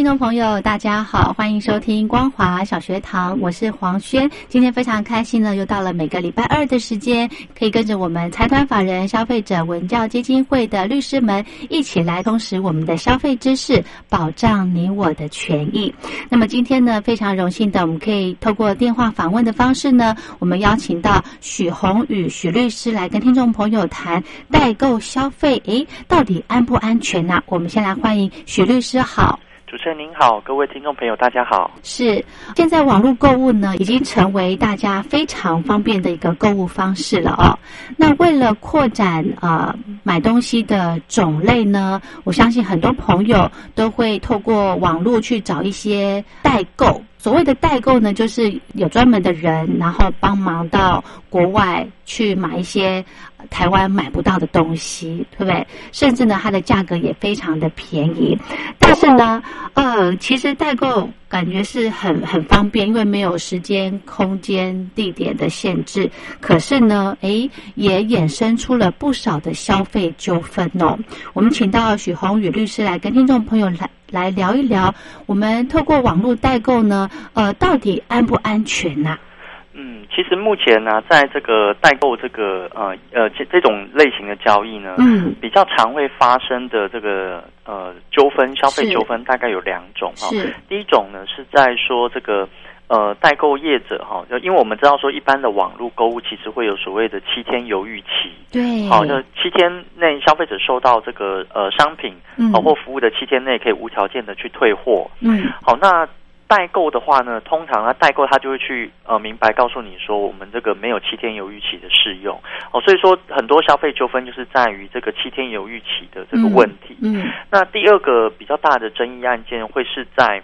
听众朋友，大家好，欢迎收听光华小学堂，我是黄轩。今天非常开心呢，又到了每个礼拜二的时间，可以跟着我们财团法人消费者文教基金会的律师们一起来充实我们的消费知识，保障你我的权益。那么今天呢，非常荣幸的，我们可以透过电话访问的方式呢，我们邀请到许宏宇许律师来跟听众朋友谈代购消费，诶，到底安不安全呢？我们先来欢迎许律师，好。主持人您好，各位听众朋友大家好。是，现在网络购物呢，已经成为大家非常方便的一个购物方式了哦。那为了扩展啊买东西的种类呢，我相信很多朋友都会透过网络去找一些代购。所谓的代购呢，就是有专门的人，然后帮忙到国外去买一些台湾买不到的东西，对不对？甚至呢，它的价格也非常的便宜。但是呢，呃，其实代购感觉是很很方便，因为没有时间、空间、地点的限制。可是呢，诶，也衍生出了不少的消费纠纷哦。我们请到许宏宇律师来跟听众朋友来。来聊一聊，我们透过网络代购呢，呃，到底安不安全呐？其实目前呢，在这个代购这个呃呃这这种类型的交易呢，嗯，比较常会发生的这个呃纠纷，消费纠纷大概有两种哈。是，第一种呢是在说这个。呃，代购业者哈，就因为我们知道说，一般的网络购物其实会有所谓的七天犹豫期，对，好，就七天内消费者收到这个呃商品嗯，或服务的七天内可以无条件的去退货，嗯，好，那代购的话呢，通常他代购他就会去呃明白告诉你说，我们这个没有七天犹豫期的适用，哦，所以说很多消费纠纷就是在于这个七天犹豫期的这个问题，嗯，那第二个比较大的争议案件会是在。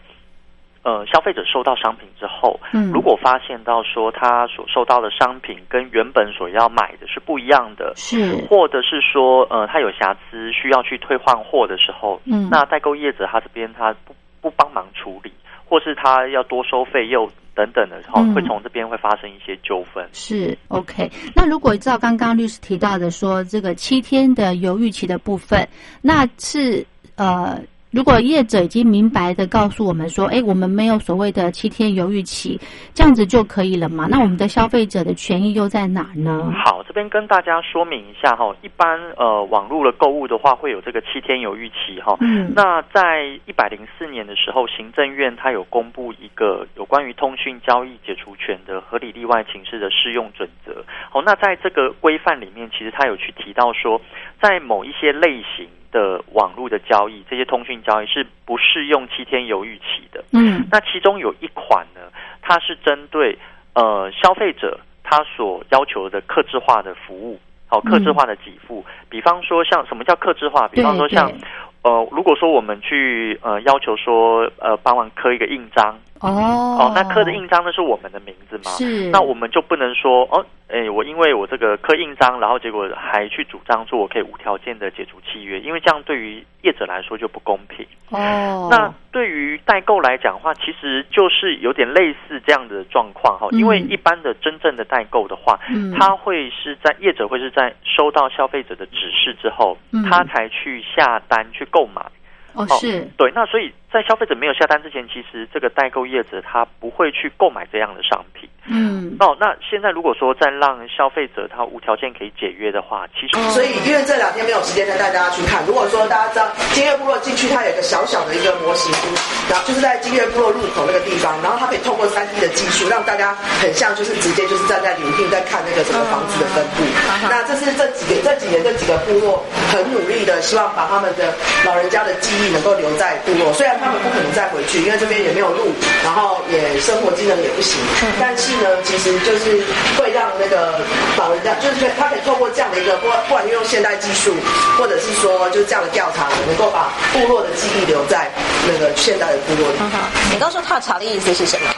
呃，消费者收到商品之后，嗯，如果发现到说他所收到的商品跟原本所要买的是不一样的，是，或者是说呃他有瑕疵需要去退换货的时候，嗯，那代购业者他这边他不不帮忙处理，或是他要多收费又等等的时候，会从这边会发生一些纠纷。是 OK。那如果照刚刚律师提到的说，这个七天的犹豫期的部分，那是呃。如果业者已经明白的告诉我们说，哎，我们没有所谓的七天犹豫期，这样子就可以了嘛？那我们的消费者的权益又在哪呢？好，这边跟大家说明一下哈，一般呃网络的购物的话，会有这个七天犹豫期哈。嗯。那在一百零四年的时候，行政院它有公布一个有关于通讯交易解除权的合理例外情势的适用准则。好，那在这个规范里面，其实它有去提到说，在某一些类型。的网络的交易，这些通讯交易是不适用七天犹豫期的。嗯，那其中有一款呢，它是针对呃消费者他所要求的克制化的服务，好克制化的给付。比方说，像什么叫克制化？比方说像呃，如果说我们去呃要求说呃帮忙刻一个印章。哦。哦，那刻的印章呢是我们的名字吗？是，那我们就不能说哦，哎，我因为我这个刻印章，然后结果还去主张说我可以无条件的解除契约，因为这样对于业者来说就不公平。哦，那对于代购来讲的话，其实就是有点类似这样的状况哈，因为一般的真正的代购的话，嗯，他会是在业者会是在收到消费者的指示之后，嗯，他才去下单去购买。哦，是。对，那所以在消费者没有下单之前，其实这个代购业者他不会去购买这样的商品。嗯，哦，那现在如果说再让消费者他无条件可以解约的话，其实所以因为这两天没有时间再带大家去看。如果说大家知道金月部落进去，它有一个小小的一个模型屋，然后就是在金月部落入口那个地方，然后它可以透过三 D 的技术，让大家很像就是直接就是站在临近在看那个整个房子的分布。那这是这几个这几年这几个部落很努力的，希望把他们的老人家的记忆能够留在部落。虽然他们不可能再回去，因为这边也没有路，然后也生活机能也不行，但是呢，其实就是会让那个老人家，就是他可以透过这样的一个，不不管运用现代技术，或者是说就是这样的调查，能够把部落的记忆留在那个现代的部落里。你刚说踏查的意思是什么？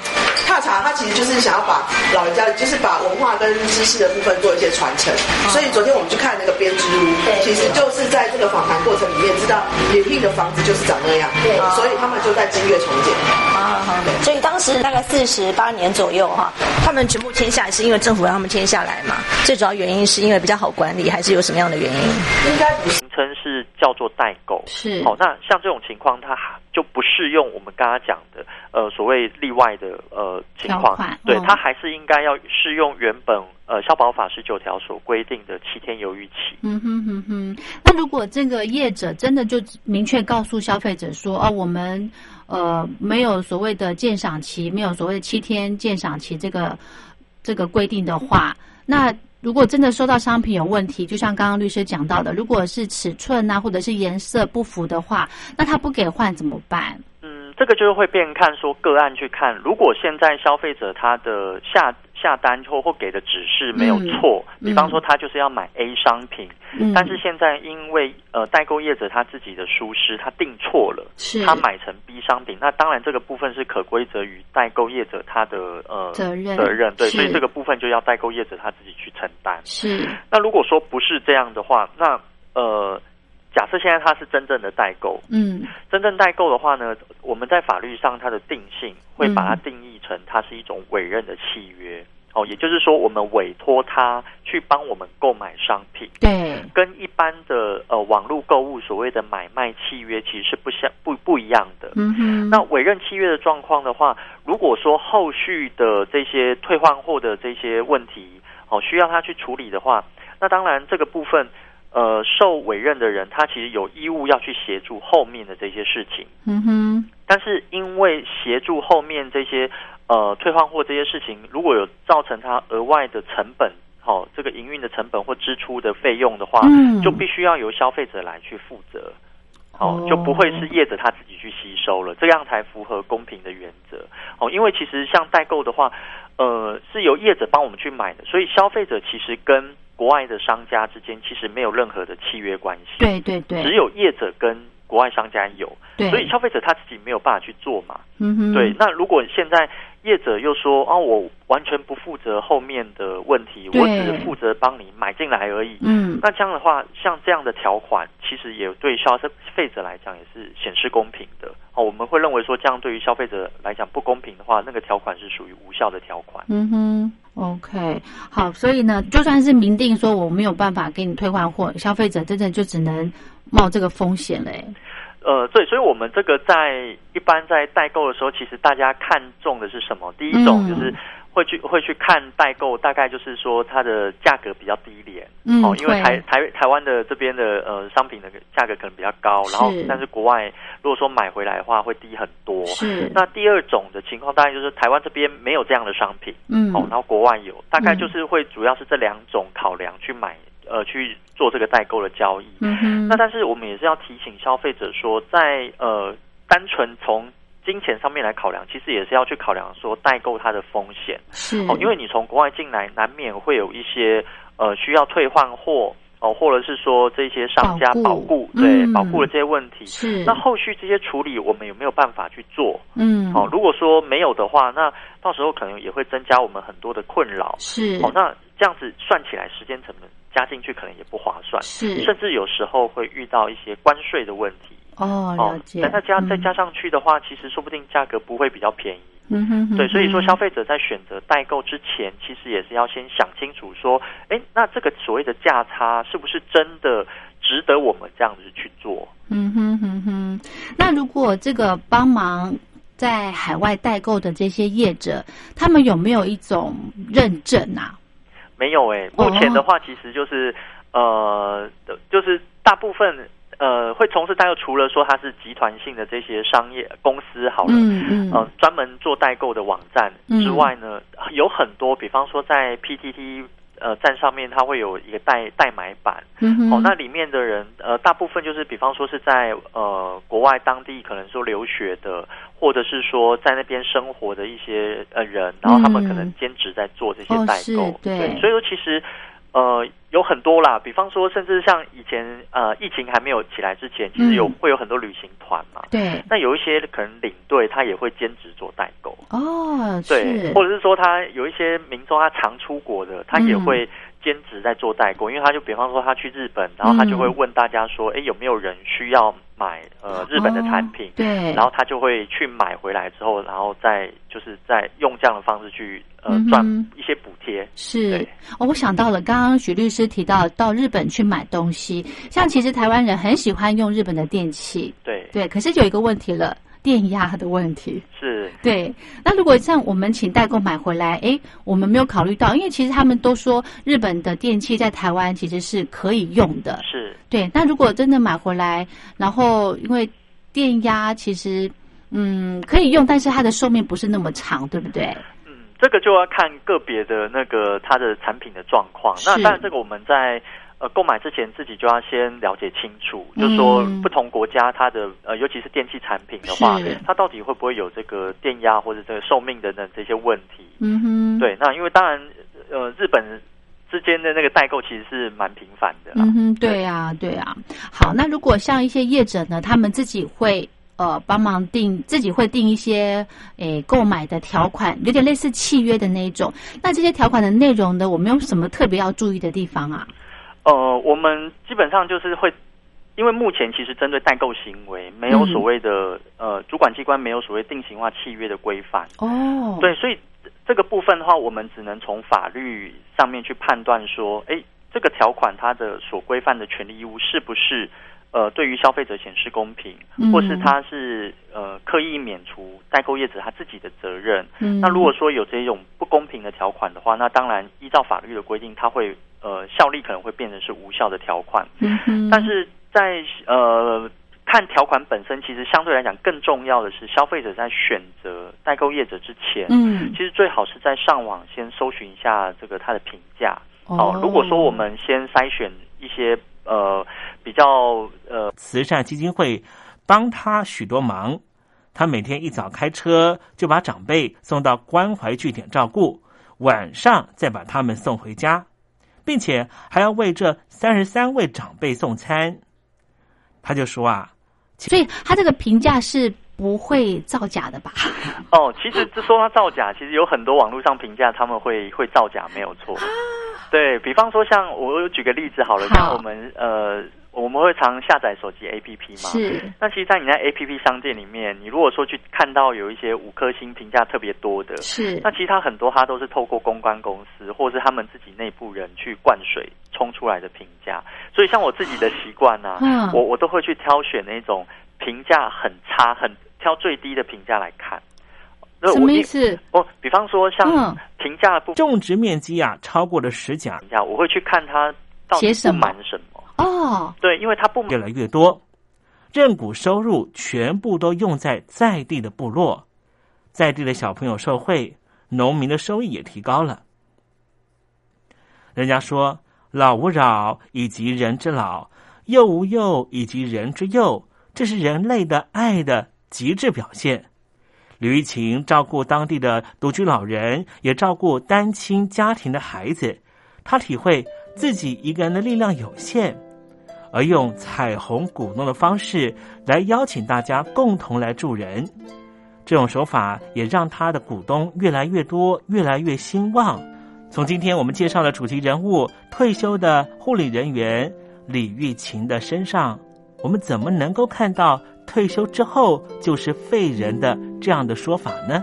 踏查它其实就是想要把老人家，就是把文化跟知识的部分做一些传承。所以昨天我们去看那个编织屋，其实就是在这个访谈过程里面知道李聘的房子就是长那样，对。所以所以他们就在正月重建。啊，好，所以当时大概四十八年左右哈，他们全部签下来是因为政府让他们签下来嘛？最主要原因是因为比较好管理，还是有什么样的原因？应该不是。名称是叫做代购。是好，那像这种情况，它就不适用我们刚刚讲的呃所谓例外的呃情况，对嗯，它还是应该要适用原本呃消保法十九条所规定的七天犹豫期。嗯哼哼哼，那如果这个业者真的就明确告诉消费者说，哦，我们呃没有所谓的鉴赏期，没有所谓的七天鉴赏期这个这个规定的话，那如果真的收到商品有问题，就像刚刚律师讲到的，如果是尺寸啊或者是颜色不符的话，那他不给换怎么办？嗯，这个就是会变看说个案去看，如果现在消费者他的下下单后或给的指示没有错，嗯。比方说他就是要买 A 商品，嗯，但是现在因为呃代购业者他自己的疏失，他订错了，是。他买成 B 商品，那当然这个部分是可归责于代购业者他的呃责任。责任，对，所以这个部分就要代购业者他自己去承担。是。那如果说不是这样的话，那呃。假设现在它是真正的代购，嗯真正代购的话呢，我们在法律上它的定性会把它嗯定义成它是一种委任的契约。哦，也就是说，我们委托他去帮我们购买商品，对跟一般的呃网络购物所谓的买卖契约其实是不相不不一样的。嗯哼那委任契约的状况的话，如果说后续的这些退换货的这些问题哦需要他去处理的话，那当然这个部分呃受委任的人他其实有义务要去协助后面的这些事情。嗯哼但是因为协助后面这些呃退换货这些事情，如果有造成他额外的成本，好、这个营运的成本或支出的费用的话，嗯就必须要由消费者来去负责。哦哦，就不会是业者他自己去吸收了，这样才符合公平的原则。哦，因为其实像代购的话，呃，是由业者帮我们去买的，所以消费者其实跟国外的商家之间其实没有任何的契约关系。对对对，只有业者跟国外商家有，所以消费者他自己没有办法去做嘛。嗯哼对，那如果现在业者又说啊，我完全不负责后面的问题，我只是负责帮你买进来而已。嗯那这样的话，像这样的条款，其实也对消费者来讲也是显示公平的。哦，我们会认为说，这样对于消费者来讲不公平的话，那个条款是属于无效的条款。嗯哼，OK，好，所以呢，就算是明定说我没有办法给你退换货，消费者真的就只能冒这个风险嘞。呃，对，所以我们这个在一般在代购的时候，其实大家看重的是什么？第一种嗯。就是会去会去看代购，大概就是说它的价格比较低廉，嗯哦，因为台台台湾的这边的呃商品的价格可能比较高，然后但是国外如果说买回来的话会低很多。是，那第二种的情况，大概就是台湾这边没有这样的商品，嗯。哦，然后国外有，大概嗯。就是会主要是这两种考量去买，呃，去做这个代购的交易。那但是我们也是要提醒消费者说，在呃单纯从金钱上面来考量，其实也是要去考量说代购它的风险是哦，因为你从国外进来，难免会有一些呃需要退换货哦，或者是说这些商家保保固固对嗯保护的这些问题。是那后续这些处理，我们有没有办法去做？嗯哦，如果说没有的话，那到时候可能也会增加我们很多的困扰。是哦，那这样子算起来，时间成本加进去可能也不划算，是甚至有时候会遇到一些关税的问题。哦了解，但再加再嗯加上去的话，其实说不定价格不会比较便宜。嗯哼哼对，所以说消费者在选择代购之前，其实也是要先想清楚，说，哎，那这个所谓的价差是不是真的值得我们这样子去做？嗯哼哼哼，那如果这个帮忙在海外代购的这些业者，他们有没有一种认证啊？没有诶、目前的话，其实就是呃，就是大部分呃会从事代购，除了说它是集团性的这些商业公司好了，嗯嗯。呃，专门做代购的网站之外呢，有很多，比方说在 PTT 呃站上面，它会有一个代代买版，嗯哼。哦，那里面的人呃，大部分就是比方说是在呃国外当地可能说留学的，或者是说在那边生活的一些呃人，然后他们可能兼职在做这些哦代购，是对所以说其实。呃，有很多啦，比方说，甚至像以前呃，疫情还没有起来之前，其实有、嗯。会有很多旅行团嘛。对。那有一些可能领队他也会兼职做代购，哦，对，或者是说他有一些民众他常出国的，他也嗯。会兼职在做代购，因为他就比方说他去日本，然后他就会问大家说，哎、有没有人需要买呃日本的产品哦？对，然后他就会去买回来之后，然后再就是再用这样的方式去呃嗯赚一些补贴。是。哦，我想到了，刚刚许律师提到到日本去买东西，像其实台湾人很喜欢用日本的电器，对，对，可是有一个问题了，电压的问题。是对，那如果像我们请代购买回来，诶，我们没有考虑到，因为其实他们都说日本的电器在台湾其实是可以用的。是，对，那如果真的买回来，然后因为电压其实嗯可以用，但是它的寿命不是那么长，对不对？嗯，这个就要看个别的那个它的产品的状况。那当然，这个我们在呃购买之前自己就要先了解清楚，嗯就是说不同国家它的呃，尤其是电器产品的话，它到底会不会有这个电压或者这个寿命等等这些问题？嗯哼，，对，那因为当然呃，日本之间的那个代购其实是蛮频繁的啦。嗯哼，对啊，对啊。好，那如果像一些业者呢，他们自己会。呃，帮忙定自己会定一些诶购买的条款，有点类似契约的那一种。那这些条款的内容呢，我们有什么特别要注意的地方啊？呃，我们基本上就是会，因为目前其实针对代购行为没有嗯所谓的、呃主管机关没有所谓定型化契约的规范。哦，，对，所以这个部分的话，我们只能从法律上面去判断说，哎，这个条款它的所规范的权利义务是不是呃对于消费者显示公平，嗯或是它是呃刻意免除代购业者他自己的责任。嗯那如果说有这种不公平的条款的话，那当然依照法律的规定，它会呃效力可能会变成是无效的条款。但是在呃看条款本身，其实相对来讲更重要的是，消费者在选择代购业者之前，嗯其实最好是在上网先搜寻一下这个它的评价。哦如果说我们先筛选一些呃比较呃慈善基金会帮他许多忙。他每天一早开车就把长辈送到关怀据点照顾，晚上再把他们送回家，并且还要为这三十三位长辈送餐。他就说啊，所以他这个评价是不会造假的吧？哦，其实这说他造假，其实有很多网络上评价他们会会造假，没有错。对比方说，像我我举个例子好了，好像我们呃我们会常下载手机 APP 嘛，是，那其实，在你在 A P P 商店里面，你如果说去看到有一些五颗星评价特别多的，是那其实它很多它都是透过公关公司或者是他们自己内部人去灌水冲出来的评价。所以像我自己的习惯呢嗯，我我都会去挑选那种评价很差、很挑最低的评价来看。那什么意思？哦，比方说像嗯评价的部分种植面积啊超过了十甲，评价，我会去看它到底不满什么。哦，对，因为它不满越来越多，认股收入全部都用在在地的部落，在地的小朋友受惠，农民的收益也提高了。人家说“老吾老以及人之老，幼吾幼以及人之幼”，这是人类的爱的极致表现。吕玉琴照顾当地的独居老人，也照顾单亲家庭的孩子。他体会自己一个人的力量有限，而用彩虹鼓动的方式来邀请大家共同来助人。这种手法也让他的股东越来越多，越来越兴旺。从今天我们介绍的主题人物退休的护理人员李玉琴的身上，我们怎么能够看到退休之后就是废人的这样的说法呢？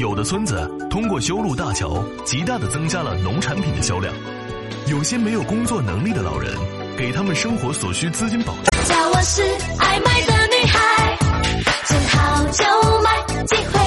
有的村子通过修路大桥，极大的增加了农产品的销量。有些没有工作能力的老人，给他们生活所需资金保障。叫我是爱买的女孩，见好就买，机会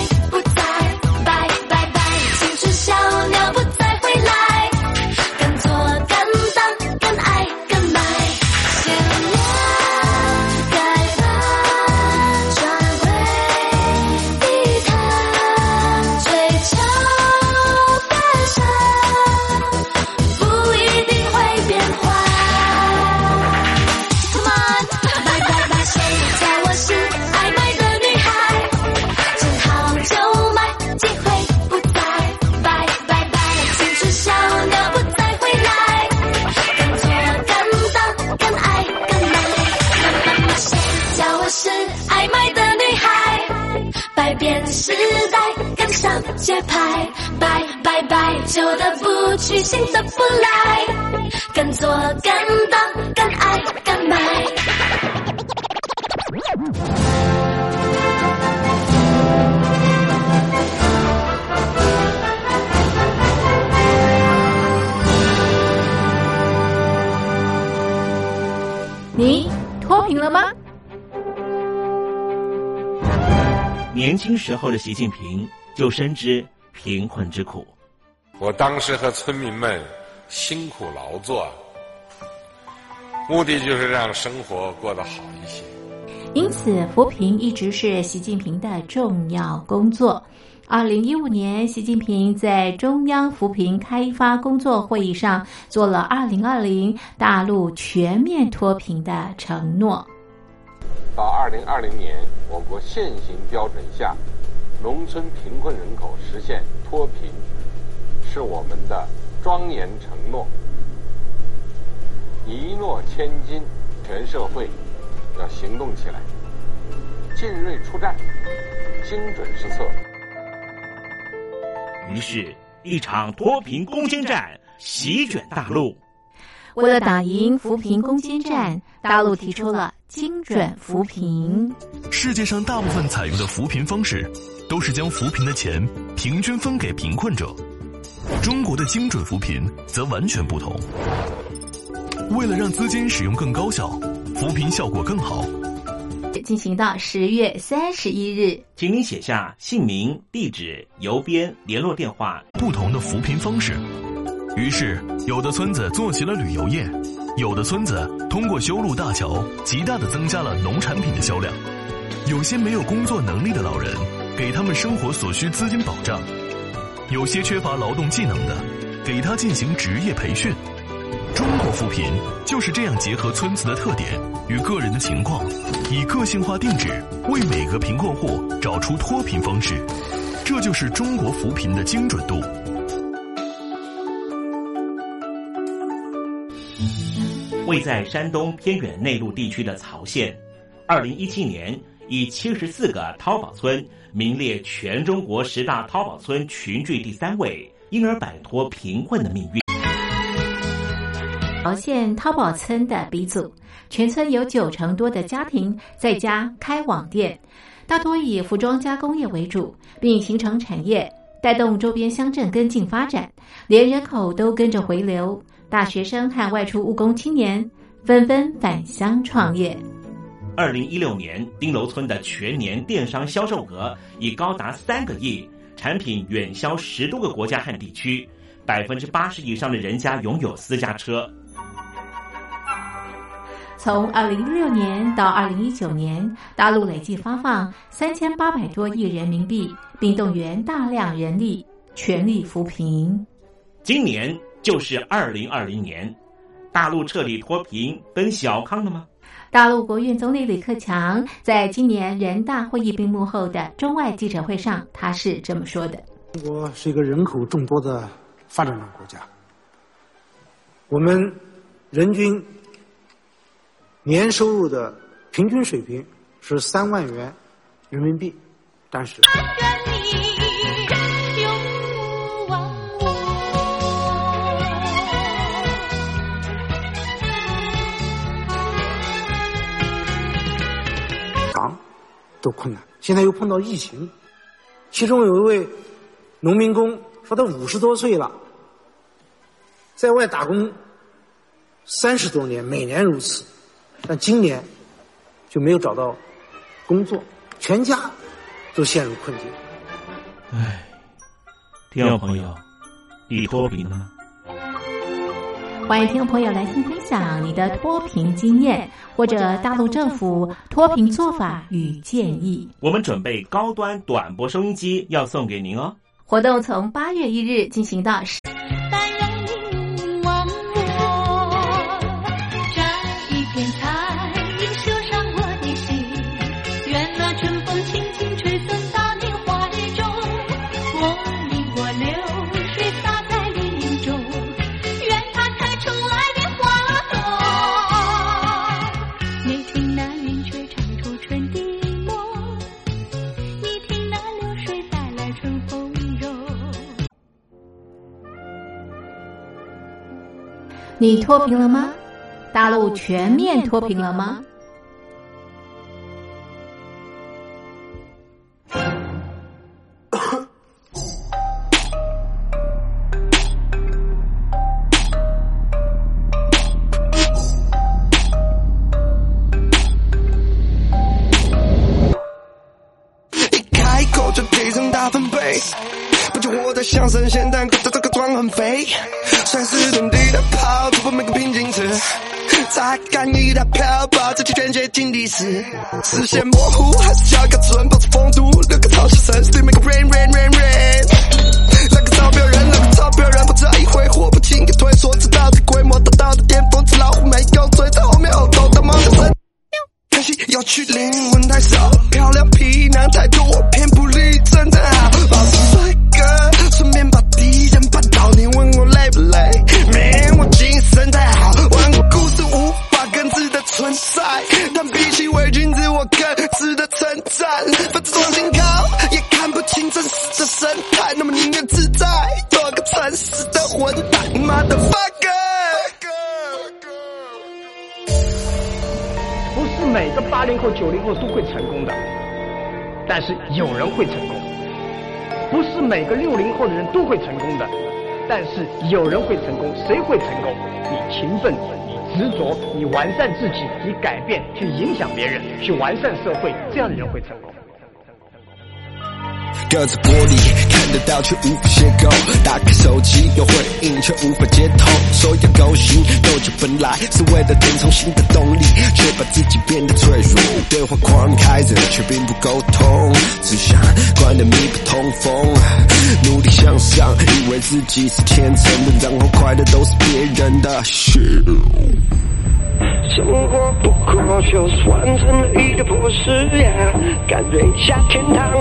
拜，旧的不去，新的不来，敢做敢当敢爱敢买。你脱贫了吗？年轻时候的习近平就深知贫困之苦。我当时和村民们辛苦劳作，目的就是让生活过得好一些。因此，扶贫一直是习近平的重要工作。二零一五年，习近平在中央扶贫开发工作会议上做了二零二零大陆全面脱贫的承诺。到二零二零年，我国现行标准下，农村贫困人口实现脱贫，是我们的庄严承诺。一诺千金，全社会要行动起来，进锐出战，精准施策。于是，一场脱贫攻坚战席卷大陆。为了打赢扶贫攻坚战，大陆提出了精准扶贫。世界上大部分采用的扶贫方式，都是将扶贫的钱平均分给贫困者。中国的精准扶贫则完全不同。为了让资金使用更高效，扶贫效果更好，进行到十月三十一日，请你写下姓名、地址、邮编、联络电话。不同的扶贫方式。于是，有的村子做起了旅游业，有的村子通过修路大桥，极大的增加了农产品的销量。有些没有工作能力的老人，给他们生活所需资金保障；有些缺乏劳动技能的，给他进行职业培训。中国扶贫就是这样结合村子的特点与个人的情况，以个性化定制为每个贫困户找出脱贫方式。这就是中国扶贫的精准度。位在山东偏远内陆地区的曹县，二零一七年以七十四个淘宝村名列全中国十大淘宝村群聚第三位，因而摆脱贫困的命运。曹县淘宝村的鼻祖，全村有九成多的家庭在家开网店，大多以服装加工业为主，并形成产业，带动周边乡镇跟进发展，连人口都跟着回流。大学生和外出务工青年纷纷返乡创业。二零一六年，丁楼村的全年电商销售额已高达三个亿，产品远销十多个国家和地区，百分之八十以上的人家拥有私家车。从二零一六年到二零一九年，大陆累计发放三千八百多亿人民币，并动员大量人力，全力扶贫。今年就是二零二零年，大陆彻底脱贫奔小康了吗？大陆国运总理李克强在今年人大会议闭幕后的中外记者会上，他是这么说的：“中国是一个人口众多的发展中国家，我们人均年收入的平均水平是三万元人民币，但是。”都困难，现在又碰到疫情，其中有一位农民工说他五十多岁了，在外打工三十多年，每年如此，但今年就没有找到工作，全家都陷入困境。哎，听众朋友，你脱贫了？欢迎听众朋友来信分享你的脱贫经验，或者大陆政府脱贫做法与建议。我们准备高端短波收音机要送给您哦。活动从八月一日进行到十。你脱贫了吗？大陆全面脱贫了吗？经历史，视线模糊还是加个准，保持风度，留个潮湿神，still make a rain rain rain rain。那个招标人，那个招标人，不这一回火不轻易退缩，直到这规模达到的巅峰，只老虎没有追在后面后头的猫的神。可惜要去灵魂太少，漂亮皮囊太多，偏不理有人会成功；不是每个六零后的人都会成功的，但是有人会成功。谁会成功？你勤奋，你执着，你完善自己，你改变，去影响别人，去完善社会，这样的人会成功。得到却无法邂逅，打开手机有回应却无法接通，所有勾心斗角本来是为了填充新的动力，却把自己变得脆弱。对话框开着却并不沟通，只想关掉密不通风。努力向上，以为自己是虔诚的，然后快乐都是别人的事。生活不过就是完成了一个破事呀，感觉一下天堂，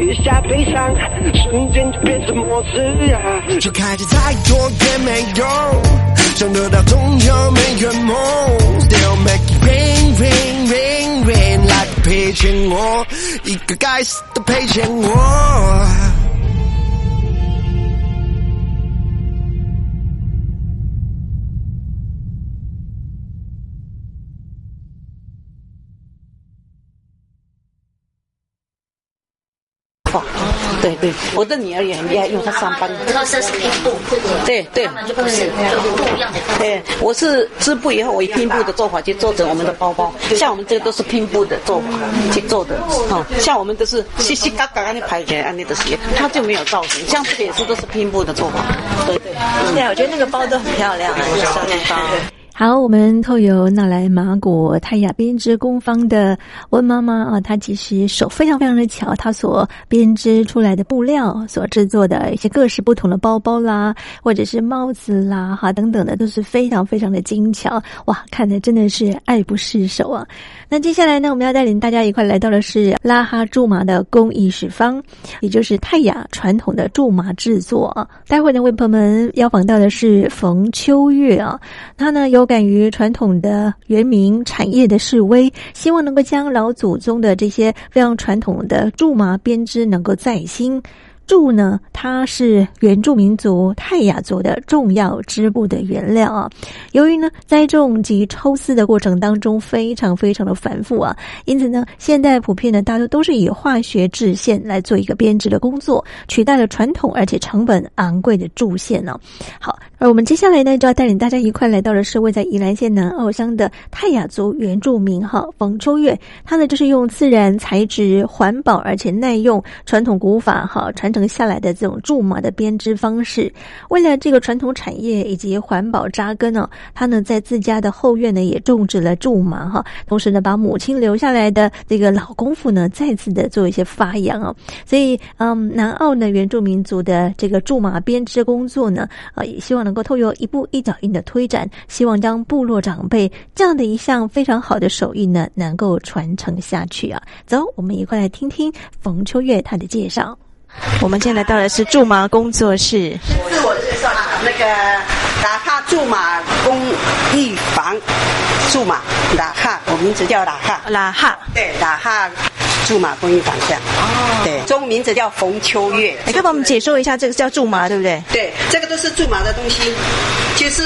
一下悲伤，瞬间就变成末世呀。就开的再多也没用，想得到总有没圆梦。Still make it rain rain rain rain like 赔钱我，一个该死的赔钱我。对对，我的女儿也很厉害，因为她上班。那这是拼布，对对，根本就不是不一样的。对，我是织布以后，我以拼布的做法去做成我们的包包。像我们这个都是拼布的做法去做的，哦，像我们都是细细嘎嘎的排起来，按那的鞋，它就没有造型。像这个也是都是拼布的做法。对对，对，我觉得那个包都很漂亮啊，小面包。好，我们透由纳莱马果泰雅编织工坊的温妈妈啊，她其实手非常非常的巧，她所编织出来的布料所制作的一些各式不同的包包啦，或者是帽子啦，哈等等的，都是非常非常的精巧，哇，看的真的是爱不释手啊。那接下来呢，我们要带领大家一块来到的是拉哈苎麻的工艺始方，也就是泰雅传统的苎麻制作啊。待会呢，为朋友们邀访到的是冯秋月啊，他呢有敢于传统的原民产业的示威，希望能够将老祖宗的这些非常传统的苎麻编织能够再兴。苎呢，它是原住民族泰雅族的重要织布的原料啊。由于呢栽种及抽丝的过程当中非常非常的繁复啊，因此呢，现代普遍呢大多都是以化学制线来做一个编织的工作，取代了传统而且成本昂贵的苎线呢。好，而我们接下来呢就要带领大家一块来到的是位在宜兰县南澳乡的泰雅族原住民哈冯秋月，他呢就是用自然材质、环保而且耐用传统古法哈传承。下来的这种苎麻的编织方式，为了这个传统产业以及环保扎根呢，他呢在自家的后院呢也种植了苎麻哈，同时呢把母亲留下来的这个老功夫呢再次的做一些发扬啊，所以嗯，南澳呢原住民族的这个苎麻编织工作呢，啊也希望能够透过一步一脚印的推展，希望将部落长辈这样的一项非常好的手艺呢能够传承下去啊。走，我们一块来听听冯秋月他的介绍。我们现在到的是驻马工作室。自我介绍一下，那个打卡驻马工艺坊，驻马拉哈，我名字叫拉哈。拉哈，对，拉哈驻马公益方向。哦，对，中文名字叫冯秋月。你可以帮我们解说一下，这个叫驻马，对不对？对，这个都是驻马的东西，就是。